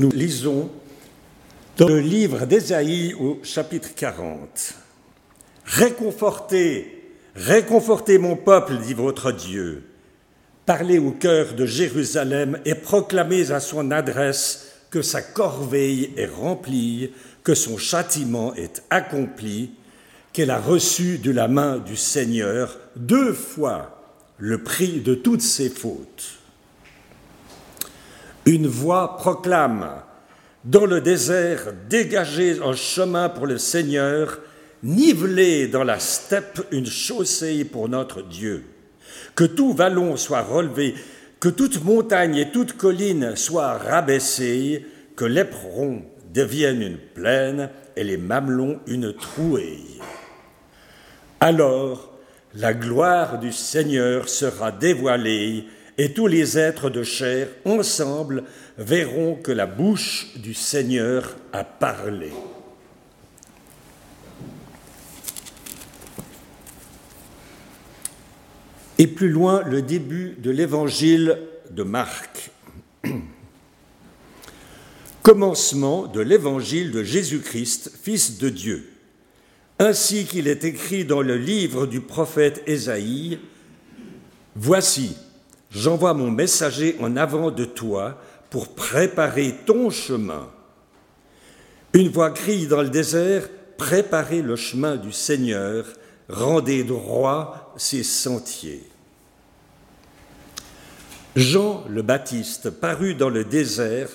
Nous lisons dans le livre d'Ésaïe au chapitre 40. Réconfortez, réconfortez mon peuple, dit votre Dieu. Parlez au cœur de Jérusalem et proclamez à son adresse que sa corveille est remplie, que son châtiment est accompli, qu'elle a reçu de la main du Seigneur deux fois le prix de toutes ses fautes. Une voix proclame dans le désert, dégagez un chemin pour le Seigneur, nivelez dans la steppe une chaussée pour notre Dieu. Que tout vallon soit relevé, que toute montagne et toute colline soient rabaissées, que l'éperon devienne une plaine et les mamelons une trouée. Alors la gloire du Seigneur sera dévoilée et tous les êtres de chair ensemble verront que la bouche du Seigneur a parlé. Et plus loin, le début de l'évangile de Marc. Commencement de l'évangile de Jésus-Christ, Fils de Dieu. Ainsi qu'il est écrit dans le livre du prophète Ésaïe, Voici, J'envoie mon messager en avant de toi pour préparer ton chemin. Une voix crie dans le désert, préparez le chemin du Seigneur, rendez droit ses sentiers. Jean le Baptiste parut dans le désert,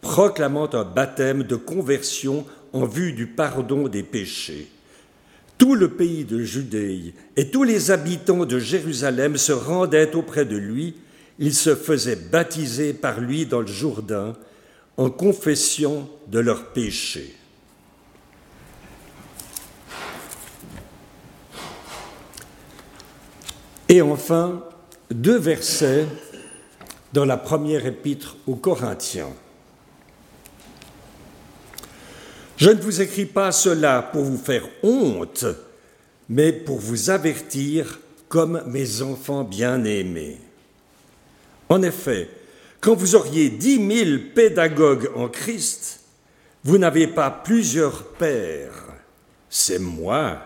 proclamant un baptême de conversion en vue du pardon des péchés. Tout le pays de Judée et tous les habitants de Jérusalem se rendaient auprès de lui. Ils se faisaient baptiser par lui dans le Jourdain en confession de leurs péchés. Et enfin, deux versets dans la première épître aux Corinthiens. Je ne vous écris pas cela pour vous faire honte, mais pour vous avertir comme mes enfants bien-aimés. En effet, quand vous auriez dix mille pédagogues en Christ, vous n'avez pas plusieurs pères. C'est moi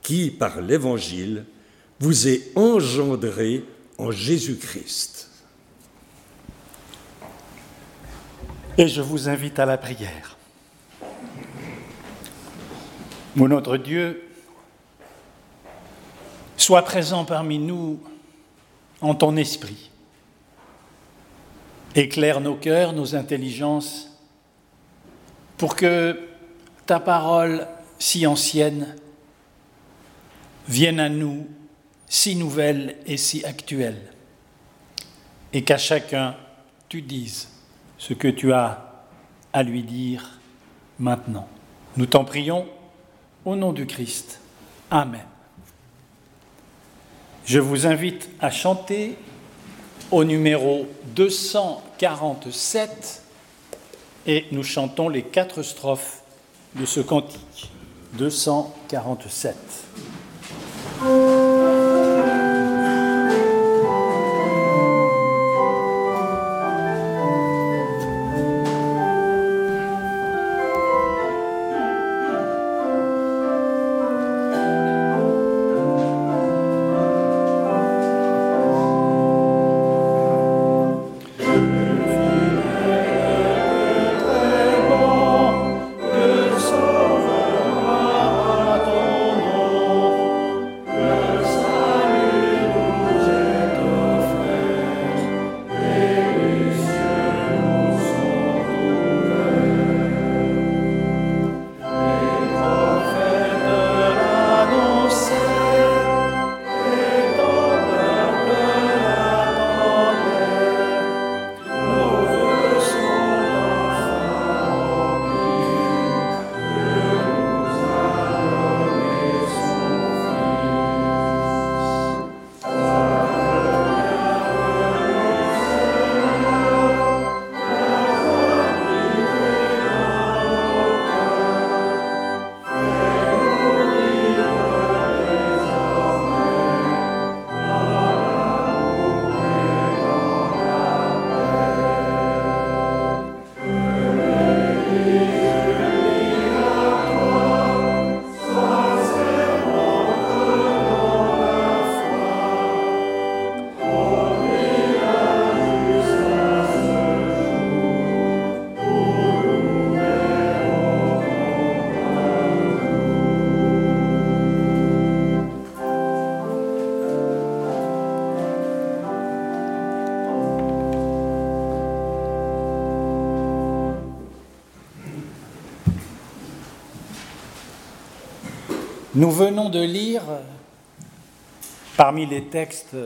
qui, par l'Évangile, vous ai engendré en Jésus-Christ. Et je vous invite à la prière. Mon notre Dieu, sois présent parmi nous en ton esprit. Éclaire nos cœurs, nos intelligences, pour que ta parole si ancienne vienne à nous si nouvelle et si actuelle, et qu'à chacun tu dises ce que tu as à lui dire maintenant. Nous t'en prions au nom du Christ. Amen. Je vous invite à chanter au numéro 247 et nous chantons les quatre strophes de ce cantique. 247. Nous venons de lire, parmi les textes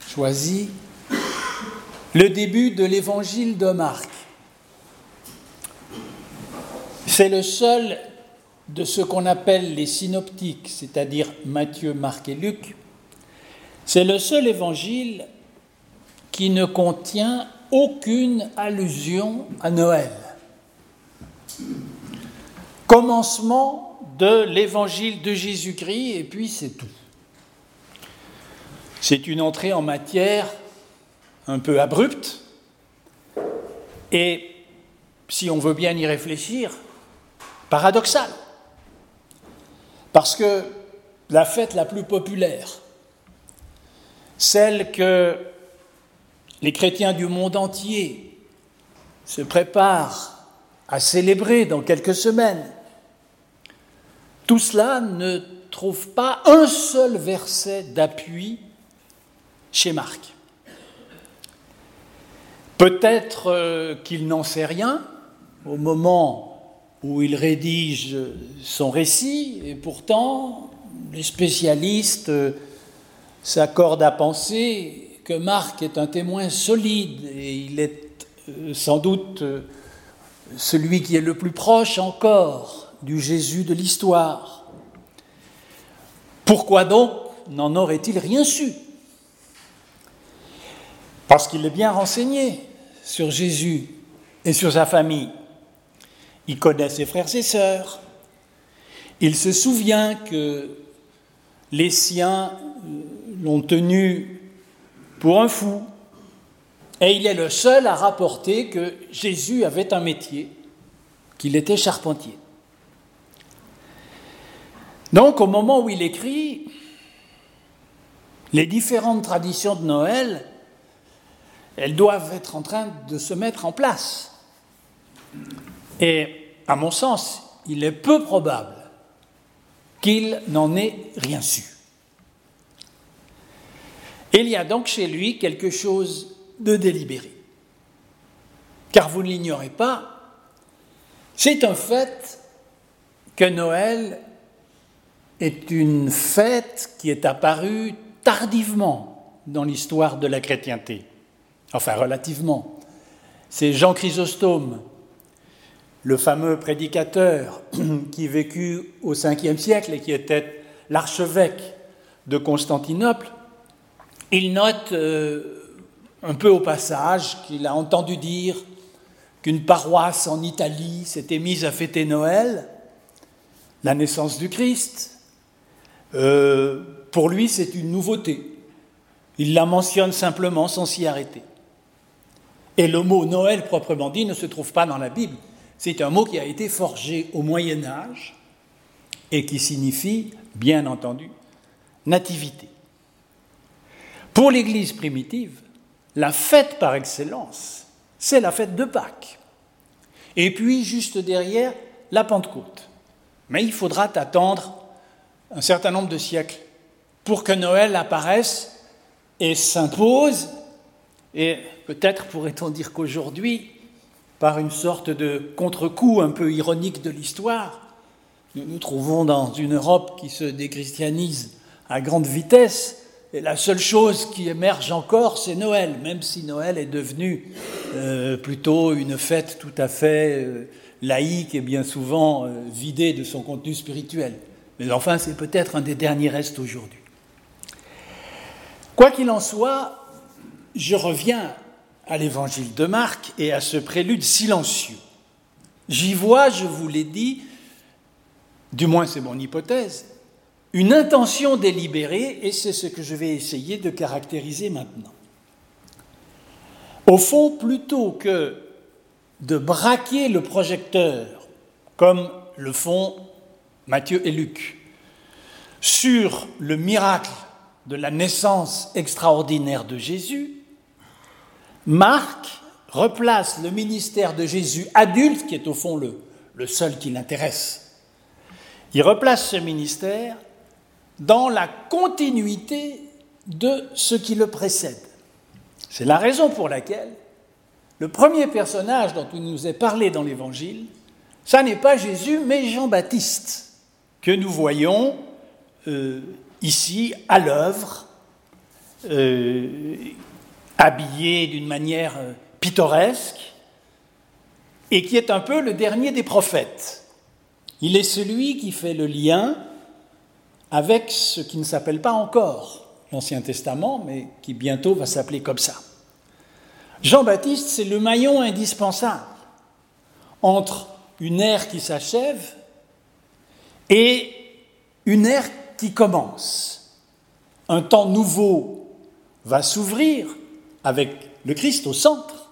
choisis, le début de l'évangile de Marc. C'est le seul de ce qu'on appelle les synoptiques, c'est-à-dire Matthieu, Marc et Luc. C'est le seul évangile qui ne contient aucune allusion à Noël. Commencement de l'évangile de Jésus-Christ, et puis c'est tout. C'est une entrée en matière un peu abrupte, et si on veut bien y réfléchir, paradoxale. Parce que la fête la plus populaire, celle que les chrétiens du monde entier se préparent à célébrer dans quelques semaines, tout cela ne trouve pas un seul verset d'appui chez Marc. Peut-être euh, qu'il n'en sait rien au moment où il rédige son récit, et pourtant les spécialistes euh, s'accordent à penser que Marc est un témoin solide et il est euh, sans doute celui qui est le plus proche encore du Jésus de l'histoire. Pourquoi donc n'en aurait-il rien su? Parce qu'il est bien renseigné sur Jésus et sur sa famille. Il connaît ses frères et sœurs. Il se souvient que les siens l'ont tenu pour un fou. Et il est le seul à rapporter que Jésus avait un métier, qu'il était charpentier. Donc au moment où il écrit, les différentes traditions de Noël, elles doivent être en train de se mettre en place. Et à mon sens, il est peu probable qu'il n'en ait rien su. Il y a donc chez lui quelque chose de délibéré. Car vous ne l'ignorez pas, c'est un fait que Noël est une fête qui est apparue tardivement dans l'histoire de la chrétienté. Enfin, relativement. C'est Jean Chrysostome, le fameux prédicateur qui vécut au 5 siècle et qui était l'archevêque de Constantinople. Il note euh, un peu au passage qu'il a entendu dire qu'une paroisse en Italie s'était mise à fêter Noël, la naissance du Christ, euh, pour lui, c'est une nouveauté. Il la mentionne simplement sans s'y arrêter. Et le mot Noël proprement dit ne se trouve pas dans la Bible. C'est un mot qui a été forgé au Moyen Âge et qui signifie, bien entendu, nativité. Pour l'Église primitive, la fête par excellence, c'est la fête de Pâques. Et puis, juste derrière, la Pentecôte. Mais il faudra attendre un certain nombre de siècles pour que Noël apparaisse et s'impose. Et peut-être pourrait-on dire qu'aujourd'hui, par une sorte de contre-coup un peu ironique de l'histoire, nous nous trouvons dans une Europe qui se déchristianise à grande vitesse, et la seule chose qui émerge encore, c'est Noël, même si Noël est devenu euh, plutôt une fête tout à fait euh, laïque et bien souvent euh, vidée de son contenu spirituel. Mais enfin, c'est peut-être un des derniers restes aujourd'hui. Quoi qu'il en soit, je reviens à l'évangile de Marc et à ce prélude silencieux. J'y vois, je vous l'ai dit, du moins c'est mon hypothèse, une intention délibérée et c'est ce que je vais essayer de caractériser maintenant. Au fond, plutôt que de braquer le projecteur comme le font Matthieu et Luc, sur le miracle de la naissance extraordinaire de Jésus, Marc replace le ministère de Jésus adulte, qui est au fond le, seul qui l'intéresse. Il replace ce ministère dans la continuité de ce qui le précède. C'est la raison pour laquelle le premier personnage dont il nous est parlé dans l'Évangile, ça n'est pas Jésus, mais Jean-Baptiste que nous voyons euh, ici à l'œuvre, euh, habillé d'une manière euh, pittoresque, et qui est un peu le dernier des prophètes. Il est celui qui fait le lien avec ce qui ne s'appelle pas encore l'Ancien Testament, mais qui bientôt va s'appeler comme ça. Jean-Baptiste, c'est le maillon indispensable entre une ère qui s'achève et une ère qui commence. Un temps nouveau va s'ouvrir avec le Christ au centre,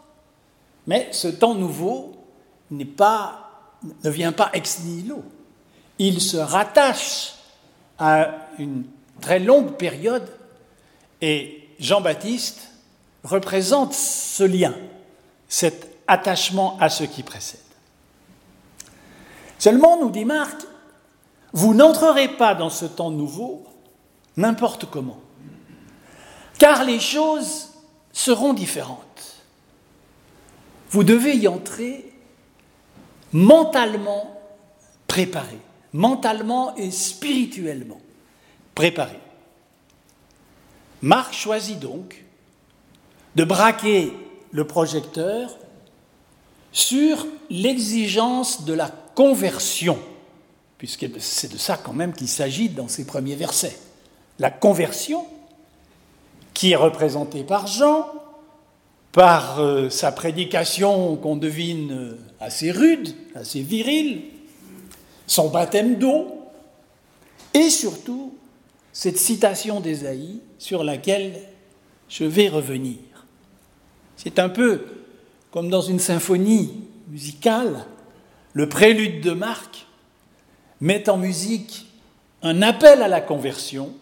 mais ce temps nouveau n'est pas, ne vient pas ex nihilo. Il se rattache à une très longue période et Jean-Baptiste représente ce lien, cet attachement à ce qui précède. Seulement, nous dit Marc, vous n'entrerez pas dans ce temps nouveau n'importe comment, car les choses seront différentes. Vous devez y entrer mentalement préparé, mentalement et spirituellement préparé. Marc choisit donc de braquer le projecteur sur l'exigence de la conversion, puisque c'est de ça quand même qu'il s'agit dans ces premiers versets. La conversion, qui est représentée par Jean, par euh, sa prédication qu'on devine euh, assez rude, assez virile, son baptême d'eau, et surtout cette citation d'Ésaïe sur laquelle je vais revenir. C'est un peu comme dans une symphonie musicale, le prélude de Marc met en musique un appel à la conversion.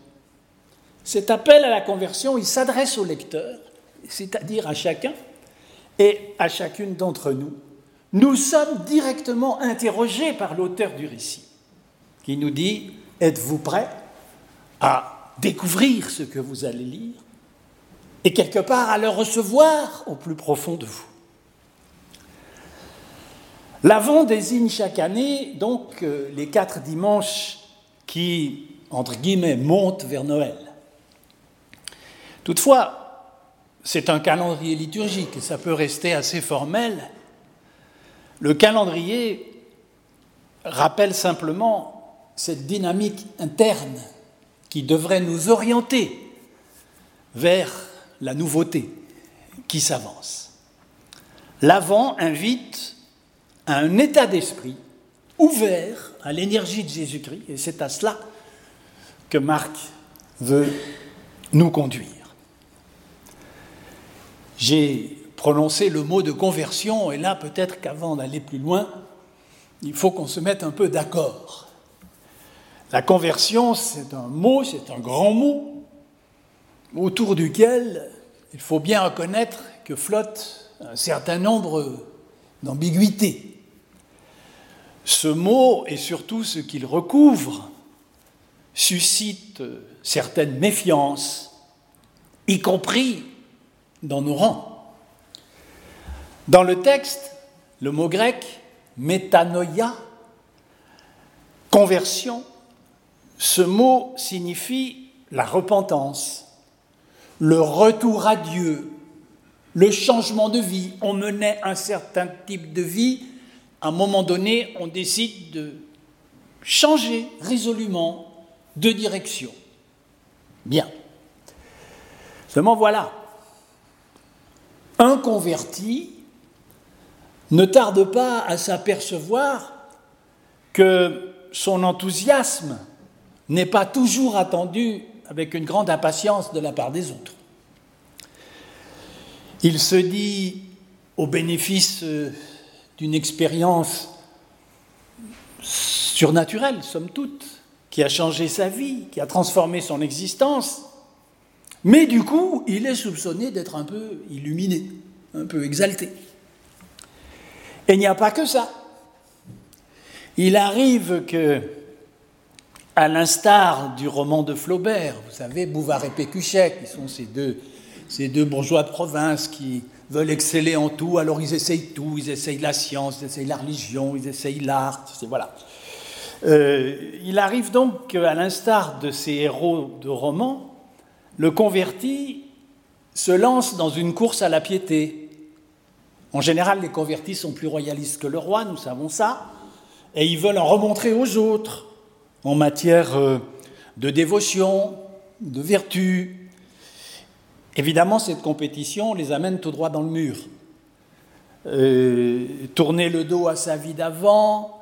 Cet appel à la conversion, il s'adresse au lecteur, c'est-à-dire à chacun et à chacune d'entre nous. Nous sommes directement interrogés par l'auteur du récit, qui nous dit, êtes-vous prêt à découvrir ce que vous allez lire et quelque part à le recevoir au plus profond de vous? L'Avent désigne chaque année donc euh, les quatre dimanches qui, entre guillemets, montent vers Noël. Toutefois, c'est un calendrier liturgique et ça peut rester assez formel. Le calendrier rappelle simplement cette dynamique interne qui devrait nous orienter vers la nouveauté qui s'avance. L'avant invite à un état d'esprit ouvert à l'énergie de Jésus-Christ, et c'est à cela que Marc veut nous conduire. J'ai prononcé le mot de conversion, et là peut-être qu'avant d'aller plus loin, il faut qu'on se mette un peu d'accord. La conversion, c'est un mot, c'est un grand mot, autour duquel il faut bien reconnaître que flotte un certain nombre d'ambiguïtés. Ce mot et surtout ce qu'il recouvre suscite certaines méfiances, y compris dans nos rangs. Dans le texte, le mot grec métanoïa, conversion, ce mot signifie la repentance le retour à Dieu, le changement de vie. On menait un certain type de vie, à un moment donné, on décide de changer résolument de direction. Bien. Seulement voilà, un converti ne tarde pas à s'apercevoir que son enthousiasme n'est pas toujours attendu avec une grande impatience de la part des autres. Il se dit, au bénéfice euh, d'une expérience surnaturelle, somme toute, qui a changé sa vie, qui a transformé son existence, mais du coup, il est soupçonné d'être un peu illuminé, un peu exalté. Et il n'y a pas que ça. Il arrive que à l'instar du roman de Flaubert, vous savez, Bouvard et Pécuchet, qui sont ces deux, ces deux bourgeois de province qui veulent exceller en tout, alors ils essayent tout, ils essayent la science, ils essayent la religion, ils essayent l'art, voilà. Euh, il arrive donc qu'à l'instar de ces héros de romans, le converti se lance dans une course à la piété. En général, les convertis sont plus royalistes que le roi, nous savons ça, et ils veulent en remontrer aux autres en matière euh, de dévotion, de vertu. Évidemment, cette compétition les amène tout droit dans le mur. Euh, tourner le dos à sa vie d'avant,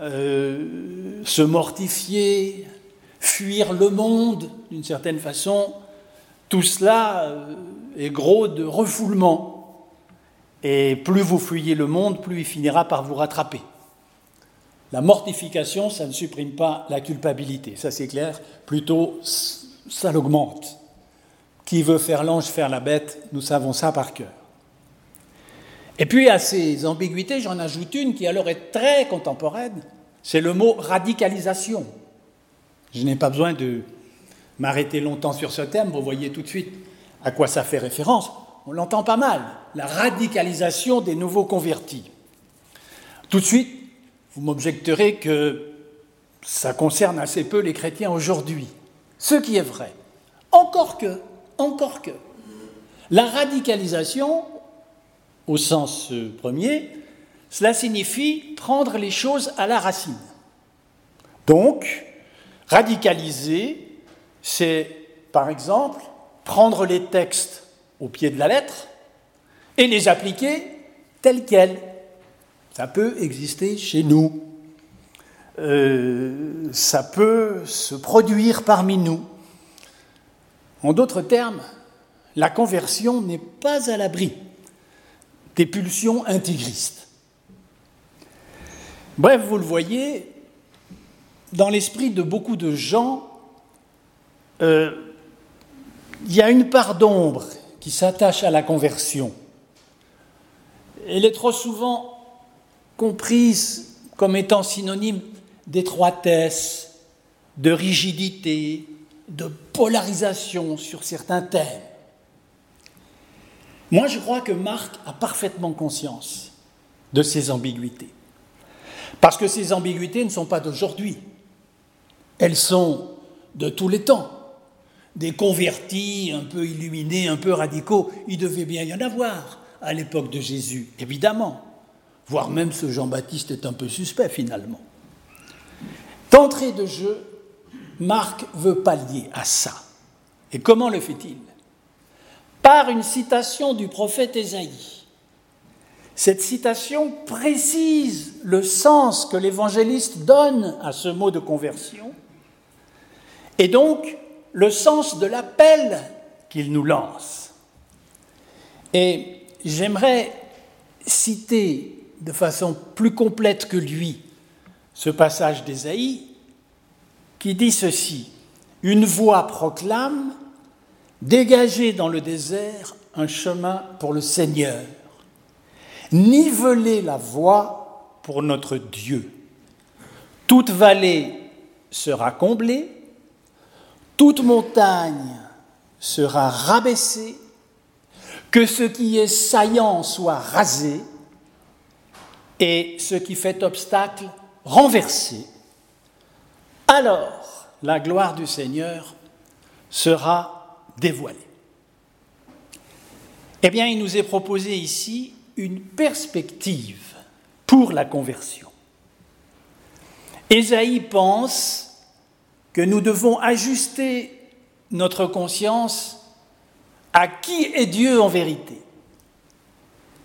euh, se mortifier, fuir le monde d'une certaine façon, tout cela euh, est gros de refoulement. Et plus vous fuyez le monde, plus il finira par vous rattraper. La mortification, ça ne supprime pas la culpabilité, ça c'est clair, plutôt ça l'augmente. Qui veut faire l'ange, faire la bête, nous savons ça par cœur. Et puis à ces ambiguïtés, j'en ajoute une qui alors est très contemporaine, c'est le mot radicalisation. Je n'ai pas besoin de m'arrêter longtemps sur ce terme, vous voyez tout de suite à quoi ça fait référence. On l'entend pas mal, la radicalisation des nouveaux convertis. Tout de suite, vous m'objecterez que ça concerne assez peu les chrétiens aujourd'hui, ce qui est vrai. Encore que, encore que, la radicalisation, au sens euh, premier, cela signifie prendre les choses à la racine. Donc, radicaliser, c'est par exemple prendre les textes au pied de la lettre et les appliquer tels quels. Ça peut exister chez nous. Euh, ça peut se produire parmi nous. En d'autres termes, la conversion n'est pas à l'abri des pulsions intégristes. Bref, vous le voyez, dans l'esprit de beaucoup de gens, euh, il y a une part d'ombre qui s'attache à la conversion. Elle est trop souvent comprise comme étant synonyme d'étroitesse, de rigidité, de polarisation sur certains thèmes. Moi, je crois que Marc a parfaitement conscience de ces ambiguïtés. Parce que ces ambiguïtés ne sont pas d'aujourd'hui. Elles sont de tous les temps. Des convertis un peu illuminés, un peu radicaux, il devait bien y en avoir à l'époque de Jésus, évidemment. Voire même ce Jean-Baptiste est un peu suspect finalement. D'entrée de jeu, Marc veut pallier à ça. Et comment le fait-il? Par une citation du prophète Ésaïe. Cette citation précise le sens que l'évangéliste donne à ce mot de conversion et donc le sens de l'appel qu'il nous lance. Et j'aimerais citer de façon plus complète que lui ce passage d'Ésaïe qui dit ceci Une voix proclame Dégagez dans le désert un chemin pour le Seigneur. Nivelez la voie pour notre Dieu. Toute vallée sera comblée, toute montagne sera rabaissée, que ce qui est saillant soit rasé et ce qui fait obstacle renversé. Alors la gloire du Seigneur sera dévoilé. Eh bien, il nous est proposé ici une perspective pour la conversion. Ésaïe pense que nous devons ajuster notre conscience à qui est Dieu en vérité,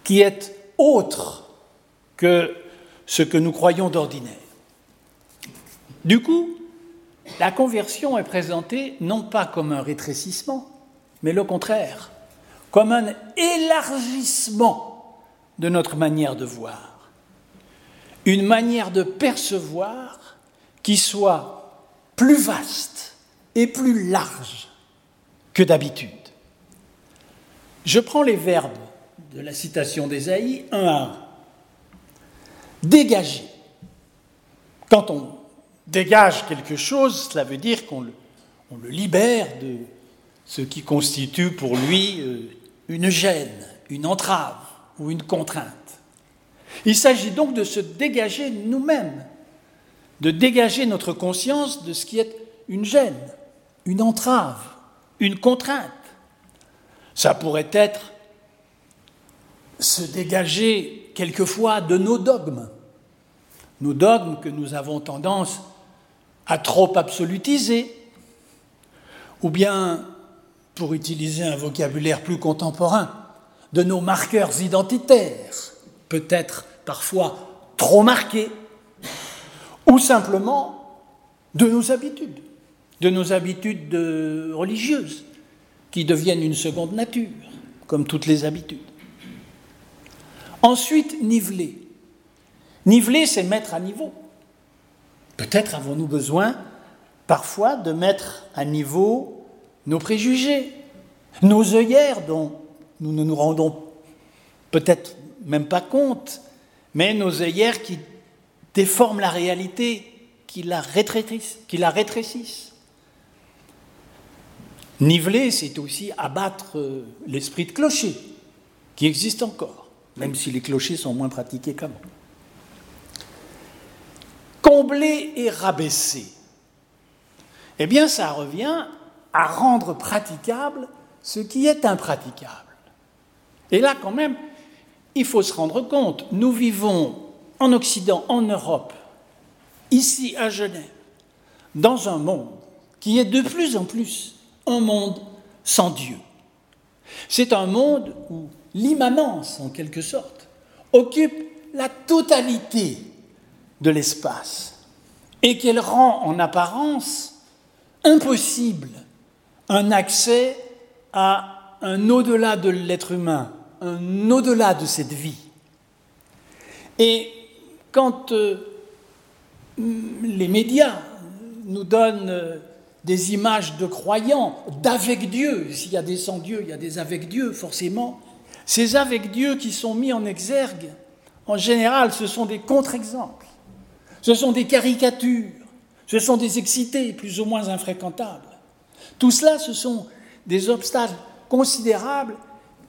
qui est autre que ce que nous croyons d'ordinaire. Du coup, la conversion est présentée non pas comme un rétrécissement, mais le contraire, comme un élargissement de notre manière de voir, une manière de percevoir qui soit plus vaste et plus large que d'habitude. Je prends les verbes de la citation d'Ésaïe un à un. Dégager. Quand on dégage quelque chose, cela veut dire qu'on le, libère de ce qui constitue pour lui euh, une gêne, une entrave ou une contrainte. Il s'agit donc de se dégager nous-mêmes de dégager notre conscience de ce qui est une gêne, une entrave, une contrainte. Ça pourrait être se dégager quelquefois de nos dogmes, nos dogmes que nous avons tendance à trop absolutiser, ou bien, pour utiliser un vocabulaire plus contemporain, de nos marqueurs identitaires, peut-être parfois trop marqués, ou simplement de nos habitudes, de nos habitudes religieuses, qui deviennent une seconde nature, comme toutes les habitudes. Ensuite, niveler. Niveler, c'est mettre à niveau. Peut-être avons-nous besoin parfois de mettre à niveau nos préjugés, nos œillères dont nous ne nous rendons peut-être même pas compte, mais nos œillères qui déforment la réalité, qui la rétrécissent. Qui la rétrécissent. Niveler, c'est aussi abattre euh, l'esprit de clocher, qui existe encore, même si les clochers sont moins pratiqués qu'avant. Combler et rabaisser. Eh bien, ça revient à rendre praticable ce qui est impraticable. Et là, quand même, il faut se rendre compte, nous vivons en Occident, en Europe, ici à Genève, dans un monde qui est de plus en plus un monde sans Dieu. C'est un monde où l'immanence, en quelque sorte, occupe la totalité de l'espace et qu'elle rend en apparence impossible un accès à un au-delà de l'être humain, un au-delà de cette vie. Et quand euh, les médias nous donnent euh, des images de croyants, d'avec Dieu. S'il y a des sans Dieu, il y a des avec Dieu, forcément. Ces avec Dieu qui sont mis en exergue, en général, ce sont des contre-exemples. Ce sont des caricatures. Ce sont des excités plus ou moins infréquentables. Tout cela, ce sont des obstacles considérables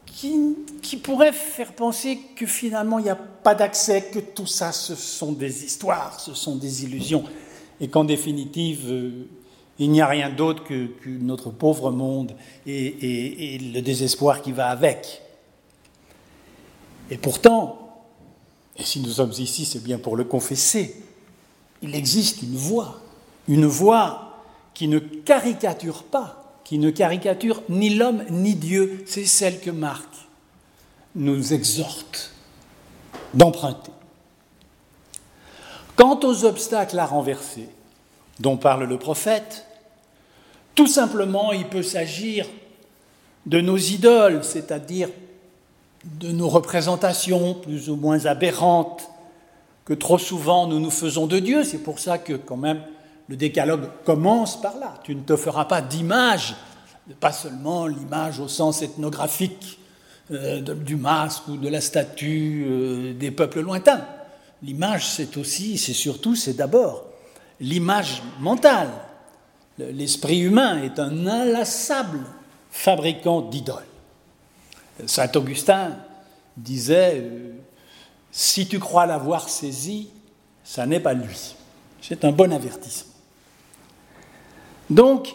qui, pourraient faire penser que finalement, il n'y a pas d'accès, que tout ça, ce sont des histoires, ce sont des illusions, et qu'en définitive, euh, il n'y a rien d'autre que, notre pauvre monde et, le désespoir qui va avec. Et pourtant, et si nous sommes ici, c'est bien pour le confesser, il existe une voix, une voix qui ne caricature pas, qui ne caricature ni l'homme ni Dieu, c'est celle que Marc nous exhorte d'emprunter. Quant aux obstacles à renverser, dont parle le prophète, tout simplement, il peut s'agir de nos idoles, c'est-à-dire de nos représentations plus ou moins aberrantes que trop souvent nous nous faisons de Dieu. C'est pour ça que quand même le décalogue commence par là. Tu ne te feras pas d'image, pas seulement l'image au sens ethnographique euh, du masque ou de la statue euh, des peuples lointains. L'image, c'est aussi, c'est surtout, c'est d'abord l'image mentale, L'esprit humain est un inlassable fabricant d'idoles. Saint Augustin disait, euh, si tu crois l'avoir saisi, ça n'est pas lui. C'est un bon avertissement. Donc,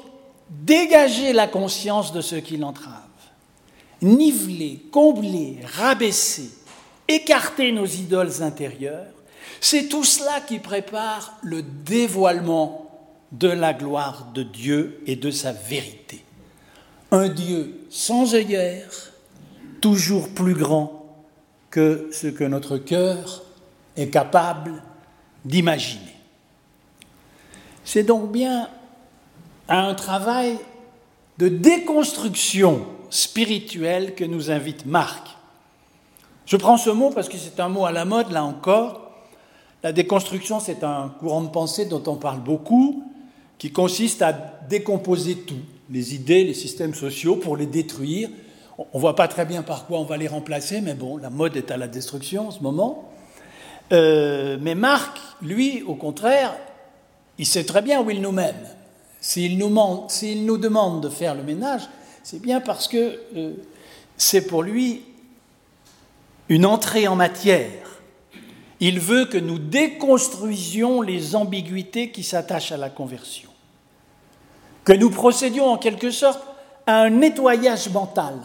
dégager la conscience de ce qui l'entrave, niveler, combler, rabaisser, écarter nos idoles intérieures, c'est tout cela qui prépare le dévoilement de la gloire de Dieu et de sa vérité. Un Dieu sans œillère, toujours plus grand que ce que notre cœur est capable d'imaginer. C'est donc bien à un travail de déconstruction spirituelle que nous invite Marc. Je prends ce mot parce que c'est un mot à la mode, là encore. La déconstruction, c'est un courant de pensée dont on parle beaucoup, qui consiste à décomposer tout, les idées, les systèmes sociaux, pour les détruire. On ne voit pas très bien par quoi on va les remplacer, mais bon, la mode est à la destruction en ce moment. Euh, mais Marc, lui, au contraire, il sait très bien où il nous mène. S'il nous, nous, demande de faire le ménage, c'est bien parce que euh, c'est pour lui une entrée en matière. Il veut que nous déconstruisions les ambiguïtés qui s'attachent à la conversion, que nous procédions en quelque sorte à un nettoyage mental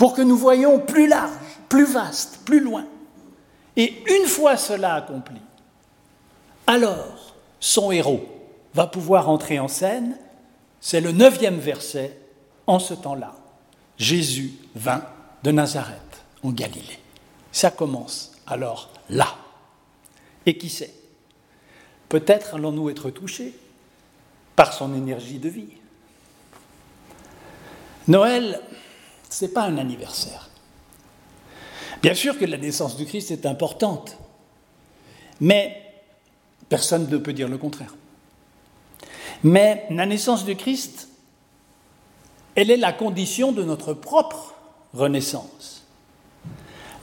pour que nous voyions plus large, plus vaste, plus loin. Et une fois cela accompli, alors son héros va pouvoir entrer en scène. C'est le neuvième verset en ce temps-là. Jésus vint de Nazareth, en Galilée. Ça commence alors là. Et qui sait? Peut-être allons-nous être touchés par son énergie de vie. Noël, ce n'est pas un anniversaire. Bien sûr que la naissance du Christ est importante, mais personne ne peut dire le contraire. Mais la naissance du Christ, elle est la condition de notre propre renaissance.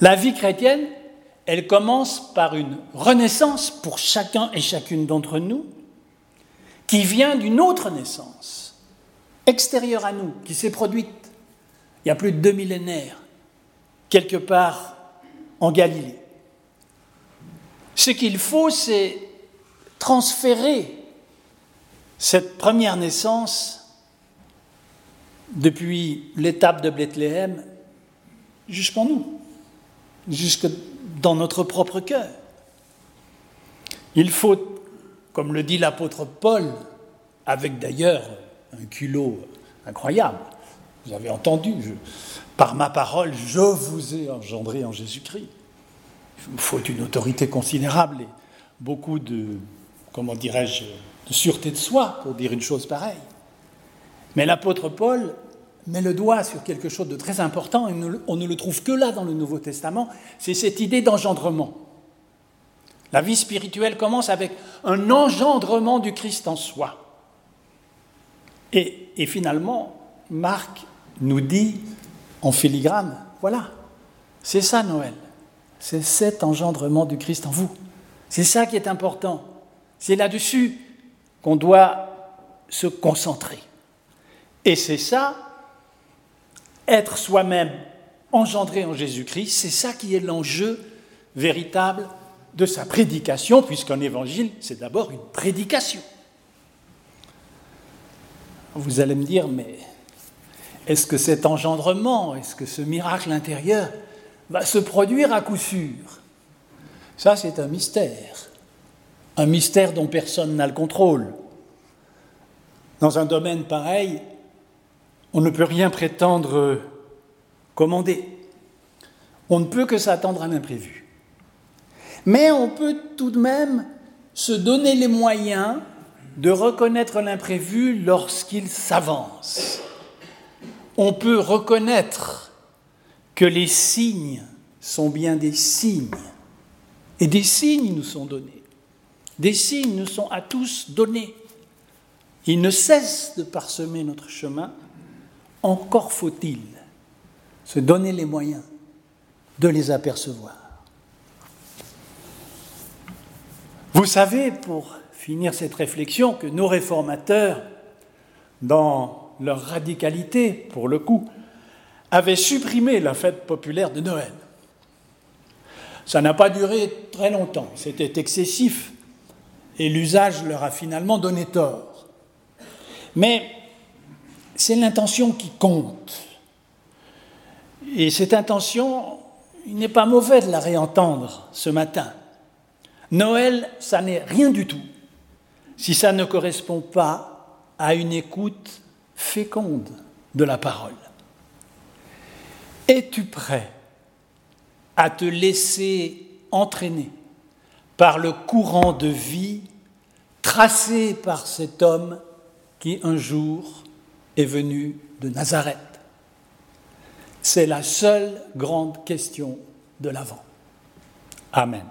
La vie chrétienne, elle commence par une renaissance pour chacun et chacune d'entre nous, qui vient d'une autre naissance, extérieure à nous, qui s'est produite il y a plus de deux millénaires, quelque part en Galilée. Ce qu'il faut, c'est transférer cette première naissance depuis l'étape de Bethléem jusqu'en nous, jusque dans notre propre cœur. Il faut, comme le dit l'apôtre Paul, avec d'ailleurs un culot incroyable, vous avez entendu, par ma parole, je vous ai engendré en Jésus-Christ. Il faut une autorité considérable et beaucoup de, comment dirais-je, de sûreté de soi pour dire une chose pareille. Mais l'apôtre Paul met le doigt sur quelque chose de très important, et on ne le trouve que là dans le Nouveau Testament, c'est cette idée d'engendrement. La vie spirituelle commence avec un engendrement du Christ en soi. Et finalement, Marc nous dit en filigrane, voilà, c'est ça Noël, c'est cet engendrement du Christ en vous. C'est ça qui est important. C'est là-dessus qu'on doit se concentrer. Et c'est ça, être soi-même engendré en Jésus-Christ, c'est ça qui est l'enjeu véritable de sa prédication, puisqu'un évangile, c'est d'abord une prédication. Vous allez me dire, mais est-ce que cet engendrement, est-ce que ce miracle intérieur va se produire à coup sûr? Ça, c'est un mystère. Un mystère dont personne n'a le contrôle. Dans un domaine pareil, on ne peut rien prétendre commander. On ne peut que s'attendre à l'imprévu. Mais on peut tout de même se donner les moyens de reconnaître l'imprévu lorsqu'il s'avance on peut reconnaître que les signes sont bien des signes. Et des signes nous sont donnés. Des signes nous sont à tous donnés. Ils ne cessent de parsemer notre chemin. Encore faut-il se donner les moyens de les apercevoir. Vous savez, pour finir cette réflexion, que nos réformateurs, dans leur radicalité, pour le coup, avait supprimé la fête populaire de Noël. Ça n'a pas duré très longtemps, c'était excessif, et l'usage leur a finalement donné tort. Mais c'est l'intention qui compte. Et cette intention, il n'est pas mauvais de la réentendre ce matin. Noël, ça n'est rien du tout si ça ne correspond pas à une écoute féconde de la parole. Es-tu prêt à te laisser entraîner par le courant de vie tracé par cet homme qui un jour est venu de Nazareth? C'est la seule grande question de l'avant. Amen.